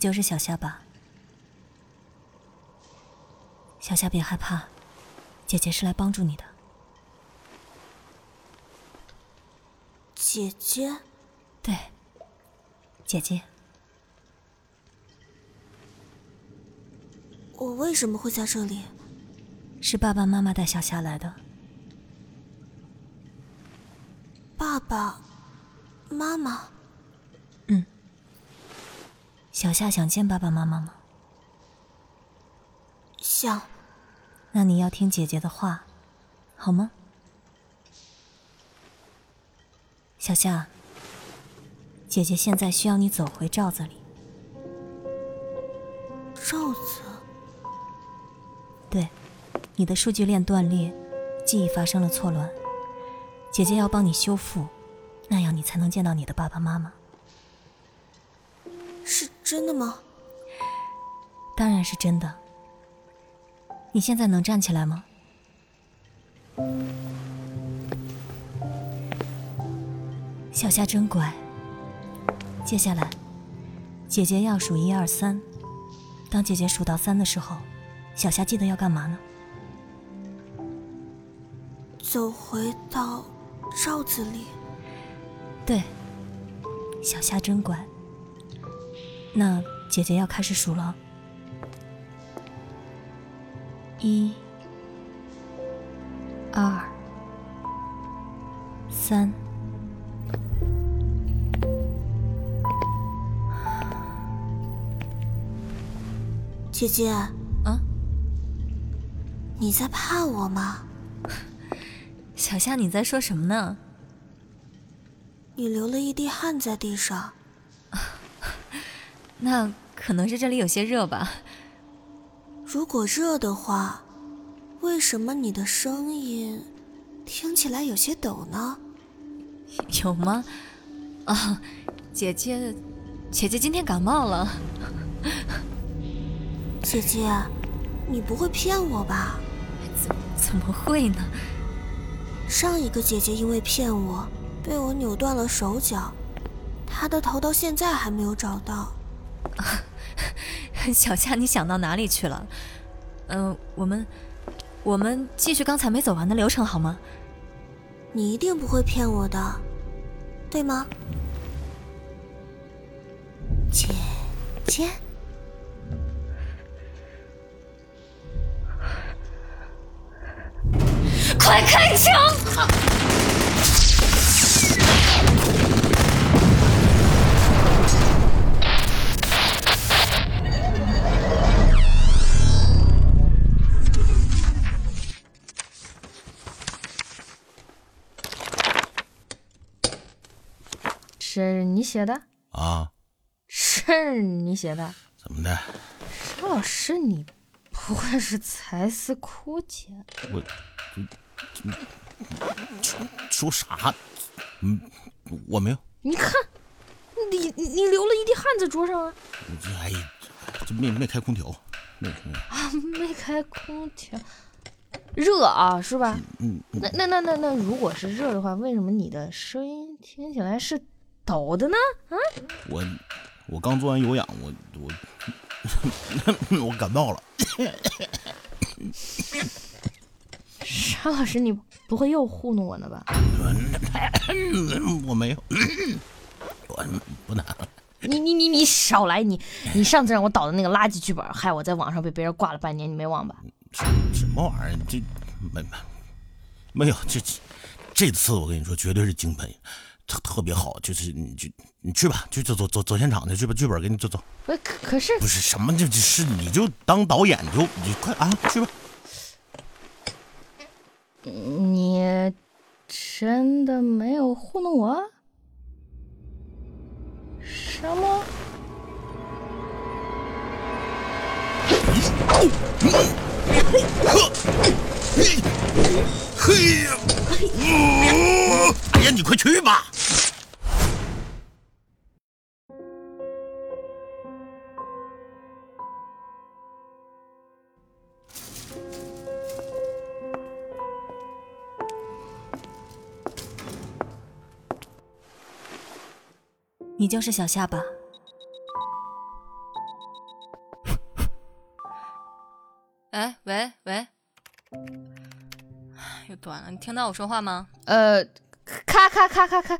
就是小夏吧？小夏别害怕，姐姐是来帮助你的。姐姐，对，姐姐。我为什么会在这里？是爸爸妈妈带小夏来的。爸爸妈妈，嗯。小夏想见爸爸妈妈吗？想。那你要听姐姐的话，好吗？小夏，姐姐现在需要你走回罩子里。罩子？对，你的数据链断裂，记忆发生了错乱，姐姐要帮你修复，那样你才能见到你的爸爸妈妈。是真的吗？当然是真的。你现在能站起来吗？小夏真乖。接下来，姐姐要数一二三。当姐姐数到三的时候，小夏记得要干嘛呢？走回到罩子里。对，小夏真乖。那姐姐要开始数了。一、二、三。姐姐，啊？你在怕我吗？小夏，你在说什么呢？你流了一滴汗在地上。那可能是这里有些热吧。如果热的话，为什么你的声音听起来有些抖呢？有吗？啊，姐姐，姐姐今天感冒了。姐姐，你不会骗我吧？怎怎么会呢？上一个姐姐因为骗我，被我扭断了手脚，她的头到现在还没有找到。小夏，你想到哪里去了？嗯，我们，我们继续刚才没走完的流程好吗？你一定不会骗我的，对吗？姐姐。快开枪！是你写的啊？是你写的？怎么的？沙老师，你不会是才思枯竭？我。说说啥？嗯，我没有。你看，你你流了一地汗在桌上啊！哎，这没没开空调，没啊，没开空调，热啊，是吧？嗯。那那那那那，如果是热的话，为什么你的声音听起来是抖的呢？啊？我我刚做完有氧，我我 我感冒了。沙老师，你不会又糊弄我呢吧？我没有，我不能。你你你你少来！你你上次让我导的那个垃圾剧本，害我在网上被别人挂了半年，你没忘吧？什么玩意儿？这没没没有这这次我跟你说，绝对是精品，特特别好。就是你就你去吧，去走走走走现场去，去吧剧本给你走走。不可可是不是什么，就是你就当导演，就你快啊去吧。你真的没有糊弄我？什么？嘿呀！你快去吧。你就是小夏吧？哎喂喂。又短了，你听到我说话吗？呃。咔咔咔咔咔。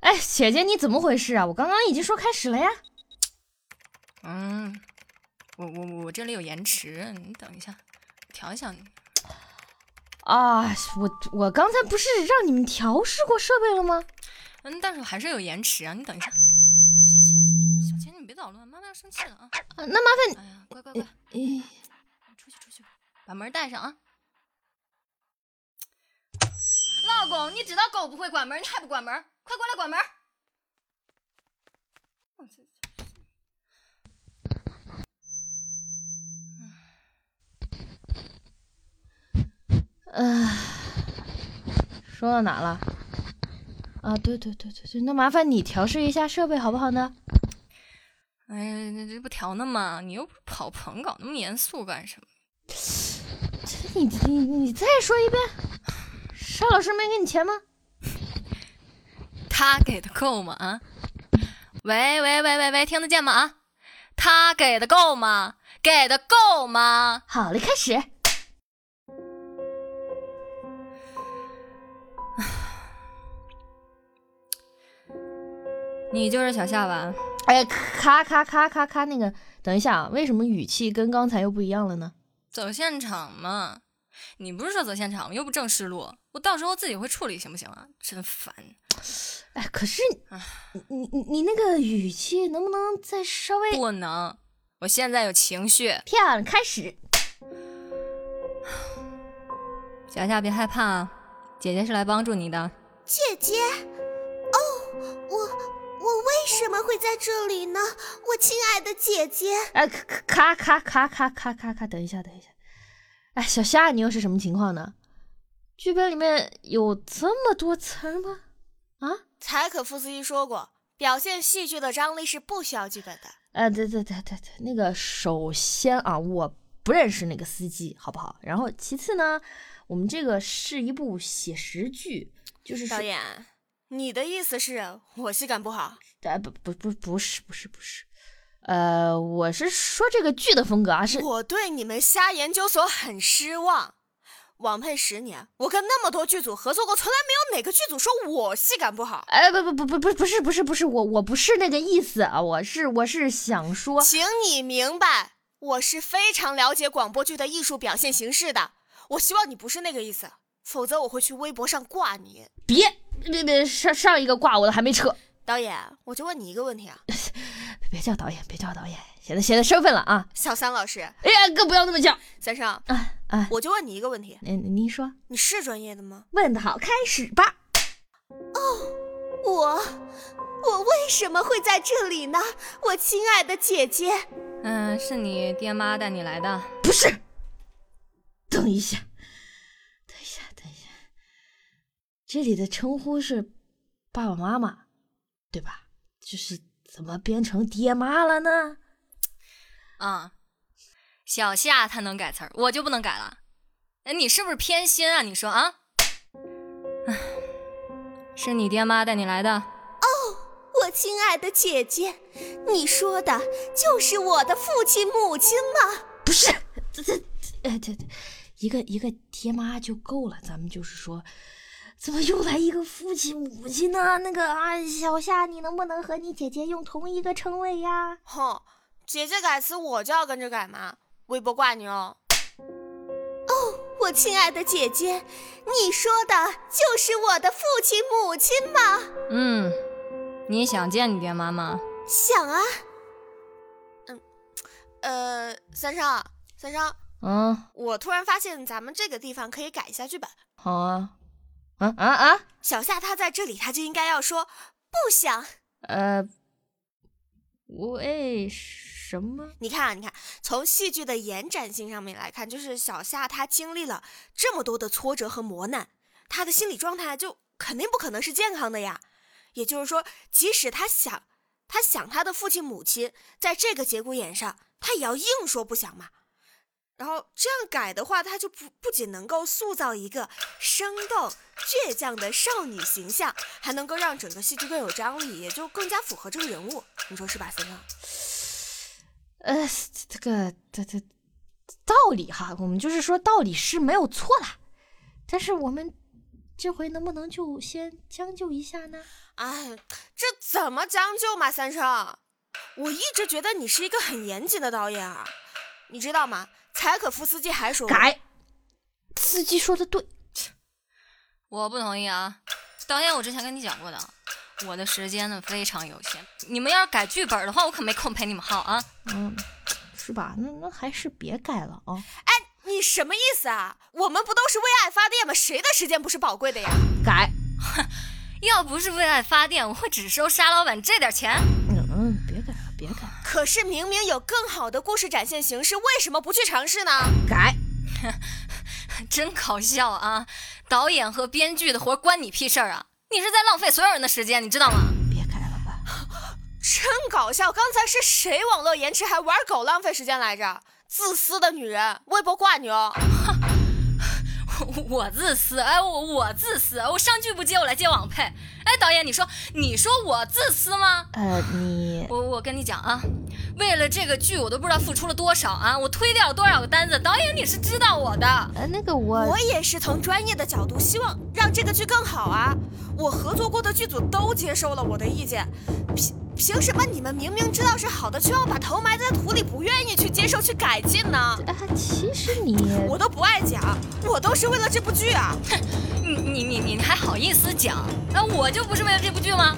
哎，姐姐，你怎么回事啊？我刚刚已经说开始了呀。嗯，我我我这里有延迟，你等一下，调一下你。啊，我我刚才不是让你们调试过设备了吗？嗯，但是我还是有延迟啊，你等一下。小钱，你别捣乱，妈妈要生气了啊。啊，那麻烦你。哎呀，乖乖乖，出去出去，把门带上啊。老公，你知道狗不会关门，你还不关门？快过来关门！呃，说到哪了？啊，对对对对对，那麻烦你调试一下设备好不好呢？哎呀，那这不调呢吗？你又不是跑棚，搞那么严肃干什么？你你你再说一遍，邵老师没给你钱吗？他给的够吗？啊？喂喂喂喂喂，听得见吗？啊？他给的够吗？给的够吗？好嘞，开始。你就是小夏吧？哎，咔咔咔咔咔，那个，等一下啊，为什么语气跟刚才又不一样了呢？走现场嘛，你不是说走现场吗？又不正式录，我到时候自己会处理，行不行啊？真烦。哎，可是，你你你那个语气能不能再稍微？不能，我现在有情绪。漂亮，开始。小夏别害怕啊，姐姐是来帮助你的。姐姐，哦，我我为什么会在这里呢？我亲爱的姐姐。哎，咔咔咔咔咔咔咔，等一下，等一下。哎，小夏，你又是什么情况呢？剧本里面有这么多词儿吗？啊？柴可夫斯基说过，表现戏剧的张力是不需要剧本的。呃，对对对对对，那个首先啊，我不认识那个司机，好不好？然后其次呢，我们这个是一部写实剧，就是导演，你的意思是我戏感不好？哎，不不不，不是不是不是，呃，我是说这个剧的风格啊，是我对你们瞎研究所很失望。网配十年，我跟那么多剧组合作过，从来没有哪个剧组说我戏感不好。哎，不不不不不不是不是不是我我不是那个意思啊，我是我是想说，请你明白，我是非常了解广播剧的艺术表现形式的。我希望你不是那个意思，否则我会去微博上挂你。别别别，上上一个挂我的还没撤。导演，我就问你一个问题啊，别叫导演，别叫导演，现在现在身份了啊，小三老师。哎呀，哥不要那么叫，先生。啊啊，我就问你一个问题，您您说，你是专业的吗？问的好，开始吧。哦，我我为什么会在这里呢？我亲爱的姐姐。嗯，是你爹妈带你来的？不是。等一下，等一下，等一下，这里的称呼是爸爸妈妈，对吧？就是怎么变成爹妈了呢？啊，小夏他能改词儿，我就不能改了。哎，你是不是偏心啊？你说啊？是你爹妈带你来的？哦，我亲爱的姐姐，你说的就是我的父亲母亲吗？不是，这这，哎，这这，一个一个爹妈就够了。咱们就是说，怎么又来一个父亲母亲呢？那个啊，小夏，你能不能和你姐姐用同一个称谓呀？哼，姐姐改词，我就要跟着改吗？微博挂你哦。哦，我亲爱的姐姐，你说的就是我的父亲母亲吗？嗯，你想见你爹妈吗？想啊。嗯，呃，三少，三少，嗯，我突然发现咱们这个地方可以改一下剧本。好啊。啊啊啊！小夏他在这里，他就应该要说不想。呃，为什什么？你看啊，你看，从戏剧的延展性上面来看，就是小夏他经历了这么多的挫折和磨难，他的心理状态就肯定不可能是健康的呀。也就是说，即使他想，他想他的父亲母亲，在这个节骨眼上，他也要硬说不想嘛。然后这样改的话，他就不不仅能够塑造一个生动倔强的少女形象，还能够让整个戏剧更有张力，也就更加符合这个人物。你说是吧，先生？呃，这个，这这道理哈，我们就是说道理是没有错啦，但是我们这回能不能就先将就一下呢？哎，这怎么将就嘛，三生？我一直觉得你是一个很严谨的导演啊，你知道吗？柴可夫斯基还说改，司机说的对，我不同意啊！导演，我之前跟你讲过的，我的时间呢非常有限，你们要是改剧本的话，我可没空陪你们耗啊！嗯，是吧？那那还是别改了啊！哎，你什么意思啊？我们不都是为爱发电吗？谁的时间不是宝贵的呀？改，要不是为爱发电，我会只收沙老板这点钱？嗯嗯，别改了，别改了，可是明明有更好的故事展现形式，为什么不去尝试呢？改，真搞笑啊！导演和编剧的活关你屁事儿啊！你是在浪费所有人的时间，你知道吗？别改了吧。真搞笑！刚才是谁网络延迟还玩狗浪费时间来着？自私的女人，微博挂你哦！我自私，哎，我我自私，我上剧不接，我来接网配。哎，导演，你说你说我自私吗？呃，你我我跟你讲啊，为了这个剧，我都不知道付出了多少啊！我推掉了多少个单子，导演你是知道我的。呃那个我我也是从专业的角度，希望让这个剧更好啊！我合作过的剧组都接受了我的意见，凭凭什么你们明明知道是好的，却要把头埋在土里，不愿意去接受、去改进呢？啊，其实你我都不爱讲，我都是为了这部剧啊！哼你你你你还好意思讲？那我就不是为了这部剧吗？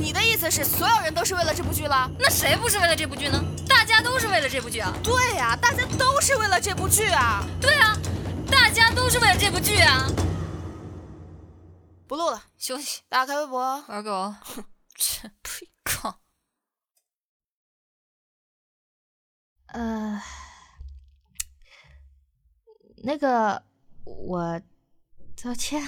你的意思是所有人都是为了这部剧了？那谁不是为了这部剧呢？大家都是为了这部剧啊！对呀、大家都是为了这部剧啊！对啊，大家都是为了这部剧啊！不录了，休息，打开微博。玩狗。切，呸，靠！呃，那个我道歉。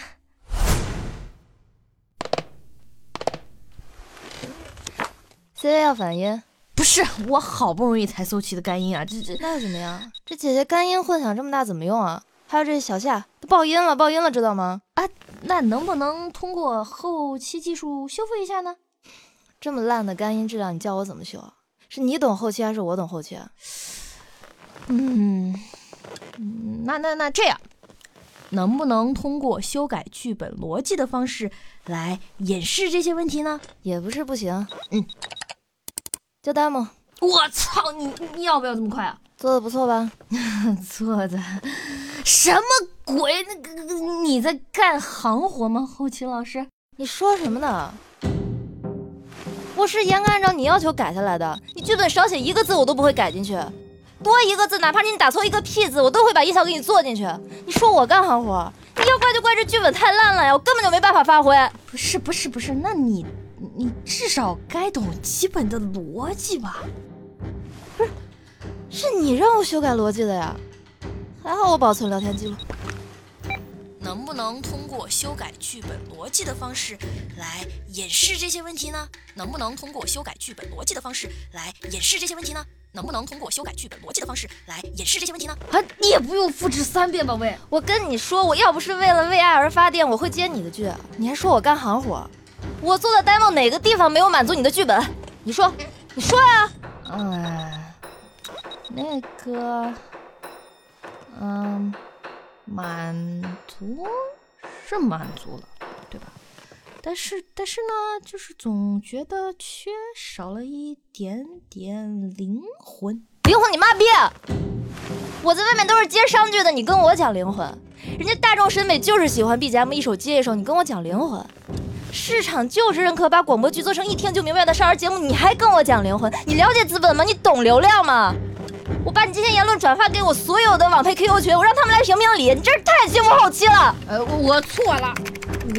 C 位要反音，不是，我好不容易才搜齐的干音啊，这这那又怎么样？这姐姐干音混响这么大怎么用啊？还有这小夏都爆音了，爆音了，知道吗？啊那能不能通过后期技术修复一下呢？这么烂的干音质量，你叫我怎么修啊？是你懂后期还是我懂后期啊？嗯，嗯那那那这样，能不能通过修改剧本逻辑的方式来掩饰这些问题呢？也不是不行，嗯，就 demo 我操，你你要不要这么快啊？做的不错吧？做的什么鬼？那个你在干行活吗？后期老师？你说什么呢？我是严格按照你要求改下来的，你剧本少写一个字我都不会改进去，多一个字，哪怕你打错一个屁字，我都会把音效给你做进去。你说我干行活，你要怪就怪这剧本太烂了呀，我根本就没办法发挥。不是不是不是，那你你至少该懂基本的逻辑吧？不是你让我修改逻辑的呀，还好我保存聊天记录。能不能通过修改剧本逻辑的方式来掩饰这些问题呢？能不能通过修改剧本逻辑的方式来掩饰这些问题呢？能不能通过修改剧本逻辑的方式来掩饰这些问题呢？啊，你也不用复制三遍吧，喂。我跟你说，我要不是为了为爱而发电，我会接你的剧。你还说我干行活，我做的 demo 哪个地方没有满足你的剧本？你说，你说呀、嗯，那个，嗯，满足是满足了，对吧？但是，但是呢，就是总觉得缺少了一点点灵魂。灵魂你妈逼！我在外面都是接商剧的，你跟我讲灵魂，人家大众审美就是喜欢 BGM 一首接一首，你跟我讲灵魂。市场就是认可把广播剧做成一听就明白的少儿节目，你还跟我讲灵魂？你了解资本吗？你懂流量吗？我把你这些言论转发给我所有的网配 QQ 群，我让他们来评评理。你真是太欺负后期了。呃，我错了，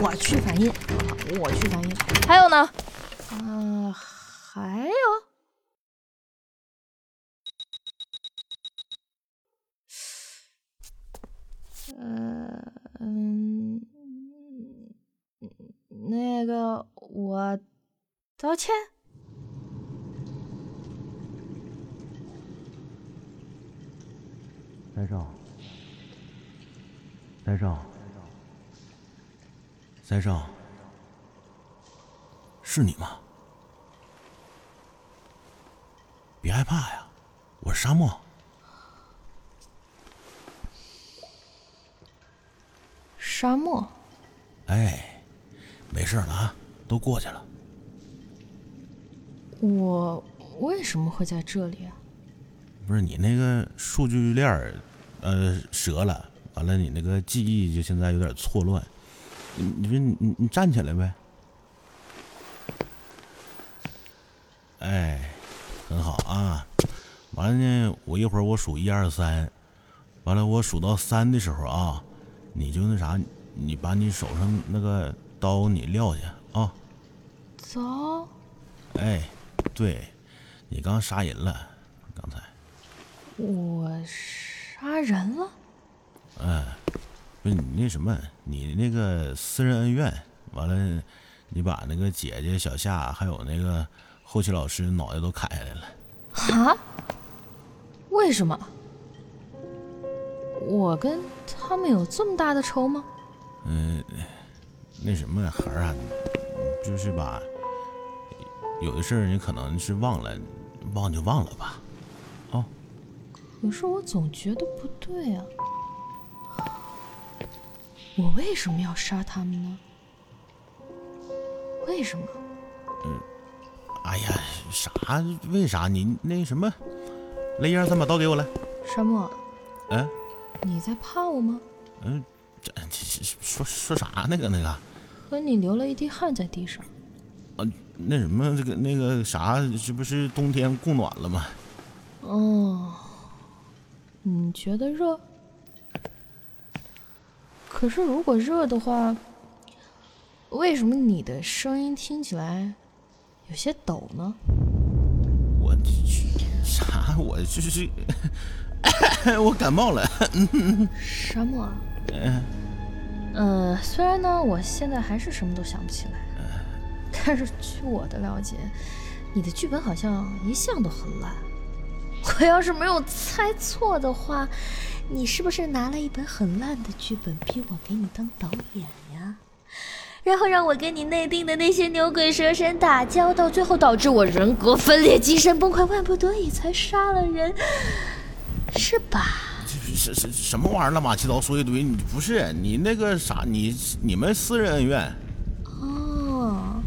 我去反应，我去反应。还有呢？啊、还有，呃，嗯，那个我道歉。三少三少三少是你吗？别害怕呀我是沙漠沙漠。哎。没事了啊，都过去了。我为什么会在这里啊？不是你那个数据链儿，呃，折了，完了你那个记忆就现在有点错乱。你你说你你你站起来呗。哎，很好啊。完了呢，我一会儿我数一二三，完了我数到三的时候啊，你就那啥，你把你手上那个刀你撂下啊。走。哎，对，你刚杀人了，刚才。我杀人了？哎，不是你那什么，你那个私人恩怨，完了，你把那个姐姐小夏还有那个后期老师脑袋都砍下来了。啊？为什么？我跟他们有这么大的仇吗？嗯，那什么孩儿啊，就是吧，有的事儿你可能是忘了，忘就忘了吧。哦。可是我总觉得不对啊，我为什么要杀他们呢？为什么？嗯，哎呀，啥？为啥？你那什么？来，一二三，把刀给我来。沙漠。嗯。你在怕我吗？嗯，这这说说啥那个那个？和你流了一滴汗在地上。啊，那什么，这个那个啥，这不是冬天供暖了吗？哦。你觉得热？可是如果热的话，为什么你的声音听起来有些抖呢？我啥？我就是 我感冒了。沙漠。嗯。呃，虽然呢，我现在还是什么都想不起来，但是据我的了解，你的剧本好像一向都很烂。我要是没有猜错的话，你是不是拿了一本很烂的剧本逼我给你当导演呀？然后让我跟你内定的那些牛鬼蛇神打交道，最后导致我人格分裂、精神崩溃，万不得已才杀了人，是吧？这是什什么玩意儿？乱七八糟说一堆，你不是你那个啥？你你们私人恩怨？哦，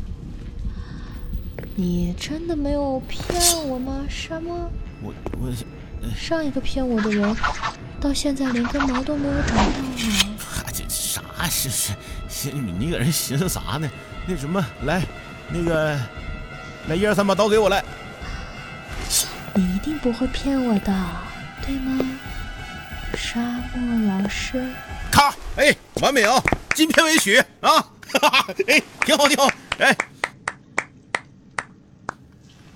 你真的没有骗我吗？什么？我我上一个骗我的人，到现在连根毛都没有找到呢。这啥是是是？你搁这寻思啥呢？那什么，来，那个，来一二三，把刀给我来。你一定不会骗我的，对吗，沙漠老师？咔，哎，完美啊，金片尾曲啊，哈哈，哎，挺好挺好，哎，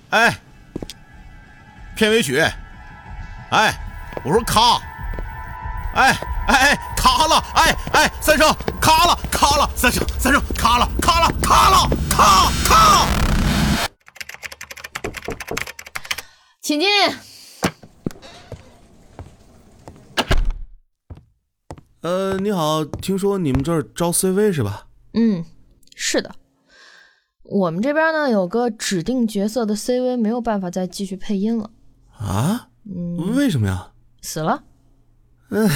哎。片尾曲，哎，我说咔，哎哎哎，卡了，哎哎，三声卡了，卡了，三声三声卡了，卡了，卡了，卡卡。请进。呃，你好，听说你们这儿招 CV 是吧？嗯，是的。我们这边呢有个指定角色的 CV 没有办法再继续配音了。啊？嗯，为什么呀？死了。嗯，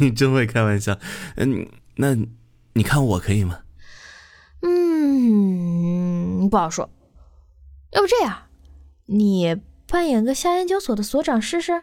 你真会开玩笑。嗯，那你看我可以吗？嗯，不好说。要不这样，你扮演个夏研究所的所长试试？